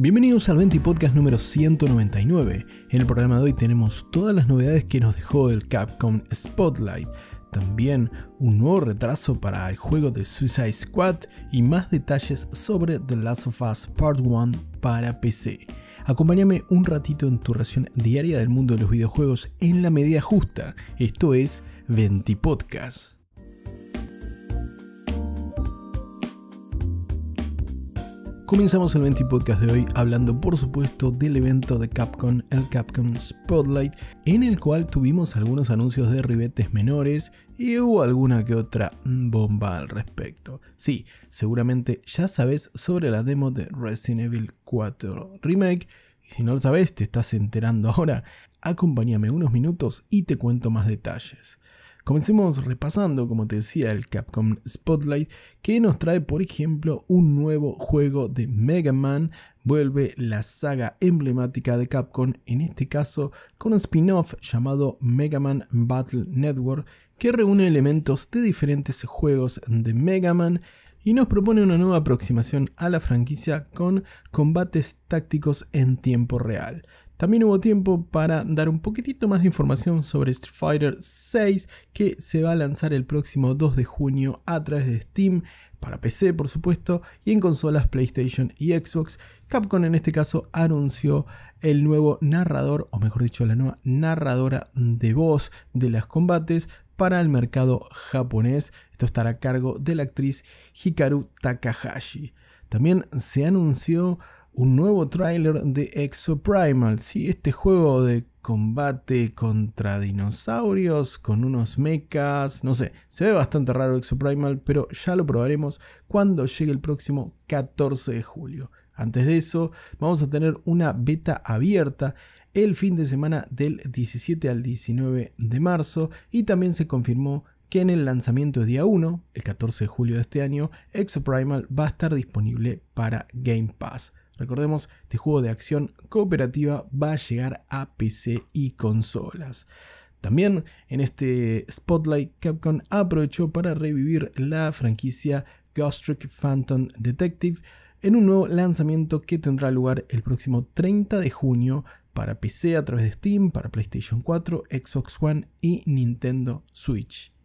Bienvenidos al 20 Podcast número 199. En el programa de hoy tenemos todas las novedades que nos dejó el Capcom Spotlight, también un nuevo retraso para el juego de Suicide Squad y más detalles sobre The Last of Us Part 1 para PC. Acompáñame un ratito en tu ración diaria del mundo de los videojuegos en la medida justa. Esto es 20 Podcast. Comenzamos el 20 podcast de hoy hablando por supuesto del evento de Capcom, el Capcom Spotlight, en el cual tuvimos algunos anuncios de ribetes menores y hubo alguna que otra bomba al respecto. Sí, seguramente ya sabes sobre la demo de Resident Evil 4 Remake, y si no lo sabes te estás enterando ahora, acompáñame unos minutos y te cuento más detalles. Comencemos repasando, como te decía, el Capcom Spotlight, que nos trae, por ejemplo, un nuevo juego de Mega Man. Vuelve la saga emblemática de Capcom, en este caso con un spin-off llamado Mega Man Battle Network, que reúne elementos de diferentes juegos de Mega Man y nos propone una nueva aproximación a la franquicia con combates tácticos en tiempo real. También hubo tiempo para dar un poquitito más de información sobre Street Fighter 6 que se va a lanzar el próximo 2 de junio a través de Steam, para PC por supuesto, y en consolas PlayStation y Xbox. Capcom en este caso anunció el nuevo narrador, o mejor dicho, la nueva narradora de voz de los combates para el mercado japonés. Esto estará a cargo de la actriz Hikaru Takahashi. También se anunció un nuevo tráiler de Exoprimal, sí, este juego de combate contra dinosaurios con unos mechas, no sé, se ve bastante raro Exoprimal, pero ya lo probaremos cuando llegue el próximo 14 de julio. Antes de eso, vamos a tener una beta abierta el fin de semana del 17 al 19 de marzo y también se confirmó que en el lanzamiento de día 1, el 14 de julio de este año, Exoprimal va a estar disponible para Game Pass. Recordemos, este juego de acción cooperativa va a llegar a PC y consolas. También en este Spotlight Capcom aprovechó para revivir la franquicia Ghost Trick Phantom Detective en un nuevo lanzamiento que tendrá lugar el próximo 30 de junio para PC a través de Steam, para PlayStation 4, Xbox One y Nintendo Switch.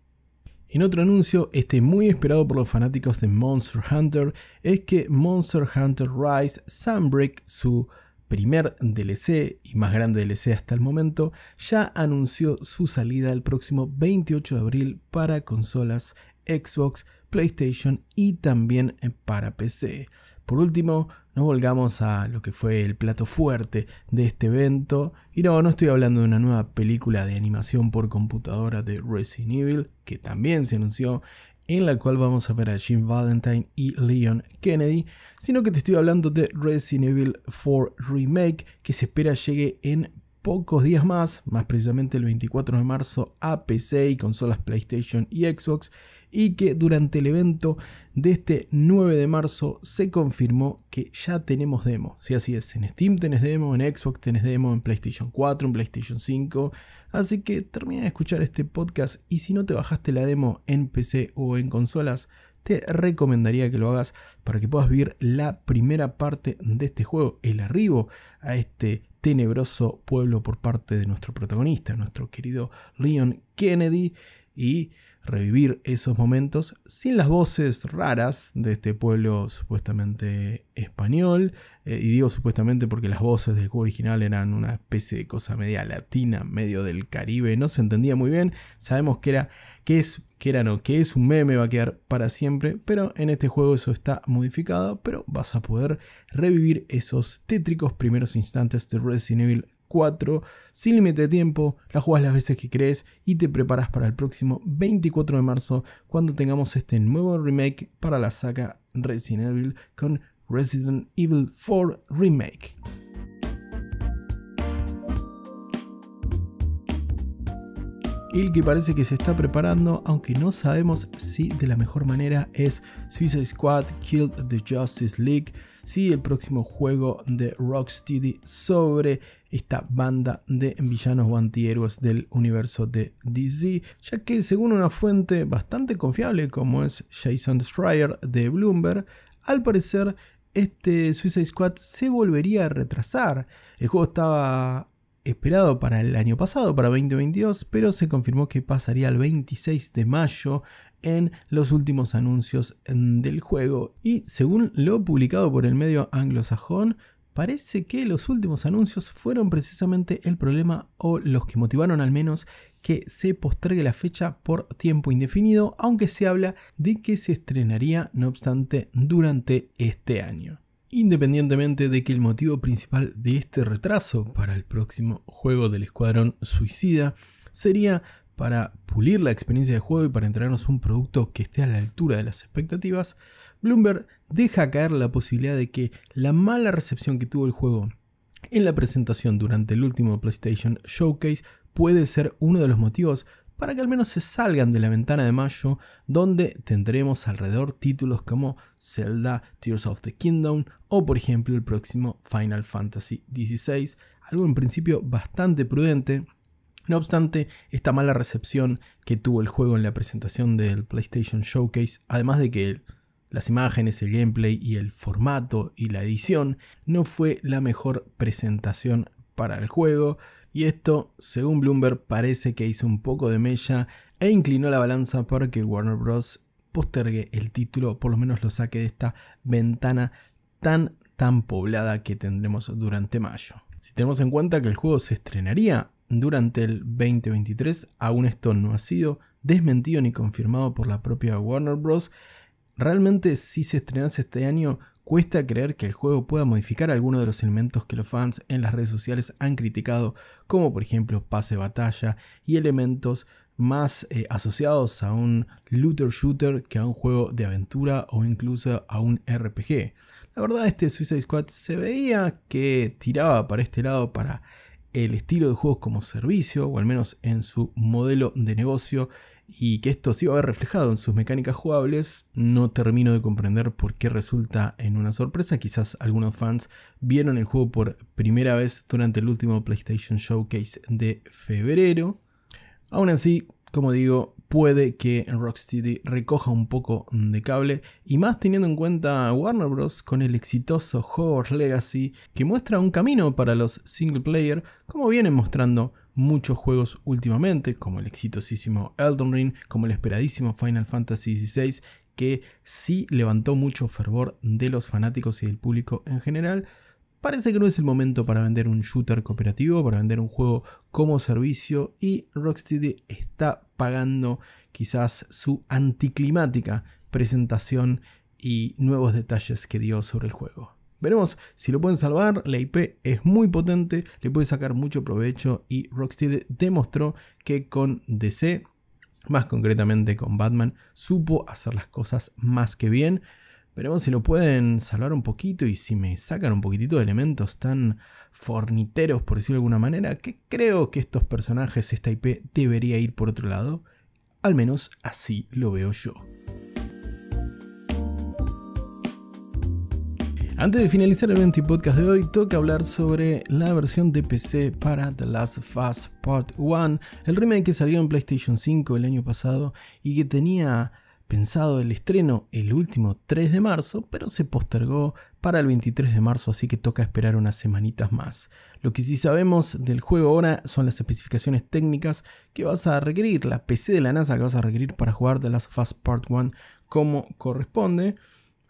En otro anuncio, este muy esperado por los fanáticos de Monster Hunter, es que Monster Hunter Rise Sunbreak, su primer DLC y más grande DLC hasta el momento, ya anunció su salida el próximo 28 de abril para consolas Xbox, PlayStation y también para PC. Por último, nos volgamos a lo que fue el plato fuerte de este evento. Y no, no estoy hablando de una nueva película de animación por computadora de Resident Evil, que también se anunció, en la cual vamos a ver a Jim Valentine y Leon Kennedy, sino que te estoy hablando de Resident Evil 4 Remake, que se espera llegue en pocos días más, más precisamente el 24 de marzo, a PC y consolas PlayStation y Xbox, y que durante el evento de este 9 de marzo se confirmó que ya tenemos demo. Si así es, en Steam tenés demo, en Xbox tenés demo, en PlayStation 4, en PlayStation 5. Así que termina de escuchar este podcast y si no te bajaste la demo en PC o en consolas, te recomendaría que lo hagas para que puedas vivir la primera parte de este juego, el arribo a este tenebroso pueblo por parte de nuestro protagonista, nuestro querido Leon Kennedy, y revivir esos momentos sin las voces raras de este pueblo supuestamente español. Eh, y digo supuestamente porque las voces del juego original eran una especie de cosa media latina, medio del Caribe, no se entendía muy bien. Sabemos que era que es que era no, que es un meme, va a quedar para siempre, pero en este juego eso está modificado, pero vas a poder revivir esos tétricos primeros instantes de Resident Evil 4 sin límite de tiempo, la juegas las veces que crees y te preparas para el próximo 24 de marzo cuando tengamos este nuevo remake para la saga Resident Evil con Resident Evil 4 Remake. El que parece que se está preparando, aunque no sabemos si de la mejor manera, es Suicide Squad Killed the Justice League, si el próximo juego de Rocksteady sobre esta banda de villanos o antihéroes del universo de DC, ya que según una fuente bastante confiable como es Jason Schreier de Bloomberg, al parecer este Suicide Squad se volvería a retrasar. El juego estaba esperado para el año pasado, para 2022, pero se confirmó que pasaría el 26 de mayo en los últimos anuncios del juego. Y según lo publicado por el medio anglosajón, parece que los últimos anuncios fueron precisamente el problema o los que motivaron al menos que se postergue la fecha por tiempo indefinido, aunque se habla de que se estrenaría no obstante durante este año. Independientemente de que el motivo principal de este retraso para el próximo juego del Escuadrón Suicida sería para pulir la experiencia de juego y para entregarnos un producto que esté a la altura de las expectativas, Bloomberg deja caer la posibilidad de que la mala recepción que tuvo el juego en la presentación durante el último PlayStation Showcase puede ser uno de los motivos para que al menos se salgan de la ventana de mayo, donde tendremos alrededor títulos como Zelda, Tears of the Kingdom o por ejemplo el próximo Final Fantasy XVI, algo en principio bastante prudente. No obstante, esta mala recepción que tuvo el juego en la presentación del PlayStation Showcase, además de que las imágenes, el gameplay y el formato y la edición no fue la mejor presentación para el juego, y esto, según Bloomberg, parece que hizo un poco de mella e inclinó la balanza para que Warner Bros. postergue el título, por lo menos lo saque de esta ventana tan tan poblada que tendremos durante mayo. Si tenemos en cuenta que el juego se estrenaría durante el 2023, aún esto no ha sido desmentido ni confirmado por la propia Warner Bros. Realmente si se estrenase este año Cuesta creer que el juego pueda modificar algunos de los elementos que los fans en las redes sociales han criticado, como por ejemplo pase batalla y elementos más eh, asociados a un looter shooter que a un juego de aventura o incluso a un RPG. La verdad este Suicide Squad se veía que tiraba para este lado para el estilo de juegos como servicio, o al menos en su modelo de negocio, y que esto se iba a ver reflejado en sus mecánicas jugables, no termino de comprender por qué resulta en una sorpresa. Quizás algunos fans vieron el juego por primera vez durante el último PlayStation Showcase de febrero. Aún así, como digo, puede que Rocksteady recoja un poco de cable y más teniendo en cuenta a Warner Bros. con el exitoso Hogwarts Legacy que muestra un camino para los single player como vienen mostrando muchos juegos últimamente, como el exitosísimo Elden Ring, como el esperadísimo Final Fantasy XVI, que sí levantó mucho fervor de los fanáticos y del público en general. Parece que no es el momento para vender un shooter cooperativo, para vender un juego como servicio y Rocksteady está pagando quizás su anticlimática presentación y nuevos detalles que dio sobre el juego. Veremos si lo pueden salvar, la IP es muy potente, le puede sacar mucho provecho y Rocksteady demostró que con DC, más concretamente con Batman, supo hacer las cosas más que bien. Veremos si lo pueden salvar un poquito y si me sacan un poquitito de elementos tan forniteros, por decirlo de alguna manera, que creo que estos personajes, esta IP, debería ir por otro lado. Al menos así lo veo yo. Antes de finalizar el 20 podcast de hoy, toca hablar sobre la versión de PC para The Last of Us Part 1, el remake que salió en PlayStation 5 el año pasado y que tenía pensado el estreno el último 3 de marzo, pero se postergó para el 23 de marzo, así que toca esperar unas semanitas más. Lo que sí sabemos del juego ahora son las especificaciones técnicas que vas a requerir, la PC de la NASA que vas a requerir para jugar The Last of Us Part 1 como corresponde.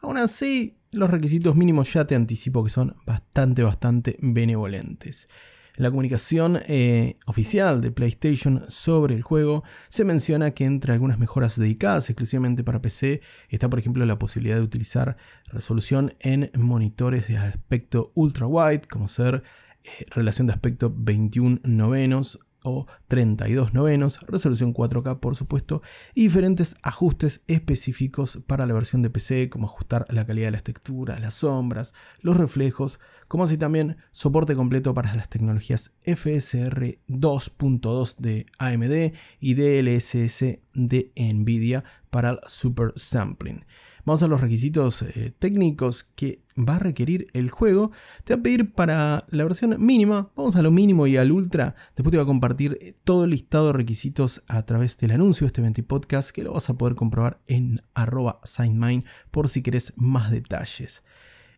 Aún así, los requisitos mínimos ya te anticipo que son bastante, bastante benevolentes. En la comunicación eh, oficial de PlayStation sobre el juego se menciona que entre algunas mejoras dedicadas exclusivamente para PC está por ejemplo la posibilidad de utilizar resolución en monitores de aspecto ultra wide como ser eh, relación de aspecto 21 novenos o 32 novenos, resolución 4K por supuesto, y diferentes ajustes específicos para la versión de PC, como ajustar la calidad de las texturas, las sombras, los reflejos, como así también soporte completo para las tecnologías FSR 2.2 de AMD y DLSS de Nvidia para el Super Sampling. Vamos a los requisitos eh, técnicos que va a requerir el juego. Te va a pedir para la versión mínima, vamos a lo mínimo y al ultra. Después te va a compartir eh, todo el listado de requisitos a través del anuncio de este 20 podcast que lo vas a poder comprobar en arroba signmine por si querés más detalles.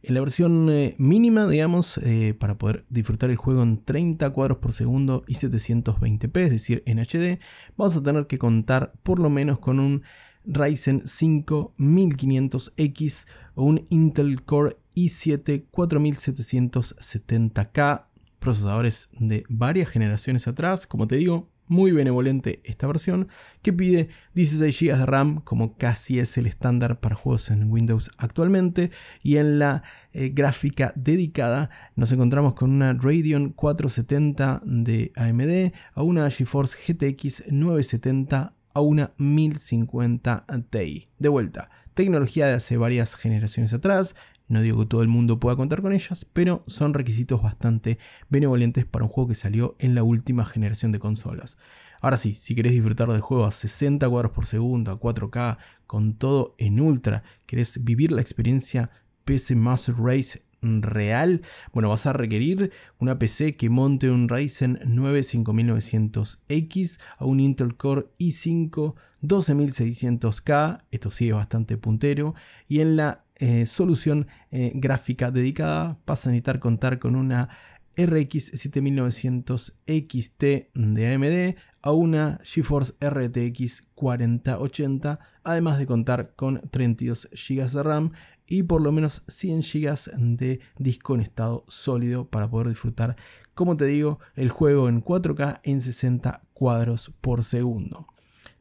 En la versión eh, mínima, digamos, para poder disfrutar el juego en 30 cuadros por segundo y 720p, es decir, en HD, vamos a tener que contar por lo menos con un Ryzen 5 1500X o un Intel Core i7 4770K, procesadores de varias generaciones atrás, como te digo, muy benevolente esta versión, que pide 16 GB de RAM, como casi es el estándar para juegos en Windows actualmente, y en la eh, gráfica dedicada nos encontramos con una Radeon 470 de AMD a una GeForce GTX 970 a una 1050 Ti. De vuelta, tecnología de hace varias generaciones atrás, no digo que todo el mundo pueda contar con ellas, pero son requisitos bastante benevolentes para un juego que salió en la última generación de consolas. Ahora sí, si querés disfrutar del juego a 60 cuadros por segundo, a 4K, con todo en ultra, querés vivir la experiencia PC Master Race real, bueno, vas a requerir una PC que monte un Ryzen 9 5900X a un Intel Core i5 12600K, esto sí es bastante puntero, y en la eh, solución eh, gráfica dedicada vas a necesitar contar con una RX 7900 XT de AMD a una GeForce RTX 4080, además de contar con 32 GB de RAM y por lo menos 100 GB de disco en estado sólido para poder disfrutar, como te digo, el juego en 4K en 60 cuadros por segundo.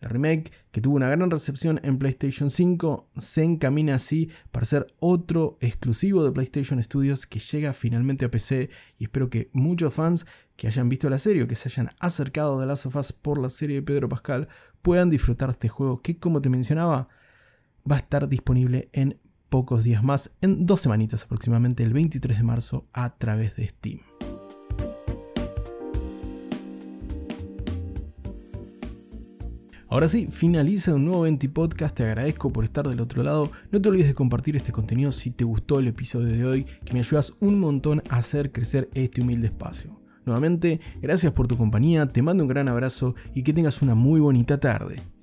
Remake, que tuvo una gran recepción en PlayStation 5, se encamina así para ser otro exclusivo de PlayStation Studios que llega finalmente a PC y espero que muchos fans que hayan visto la serie o que se hayan acercado de las sofás por la serie de Pedro Pascal puedan disfrutar este juego que como te mencionaba va a estar disponible en pocos días más, en dos semanitas aproximadamente, el 23 de marzo, a través de Steam. Ahora sí, finaliza un nuevo 20 Podcast, te agradezco por estar del otro lado, no te olvides de compartir este contenido si te gustó el episodio de hoy, que me ayudas un montón a hacer crecer este humilde espacio. Nuevamente, gracias por tu compañía, te mando un gran abrazo y que tengas una muy bonita tarde.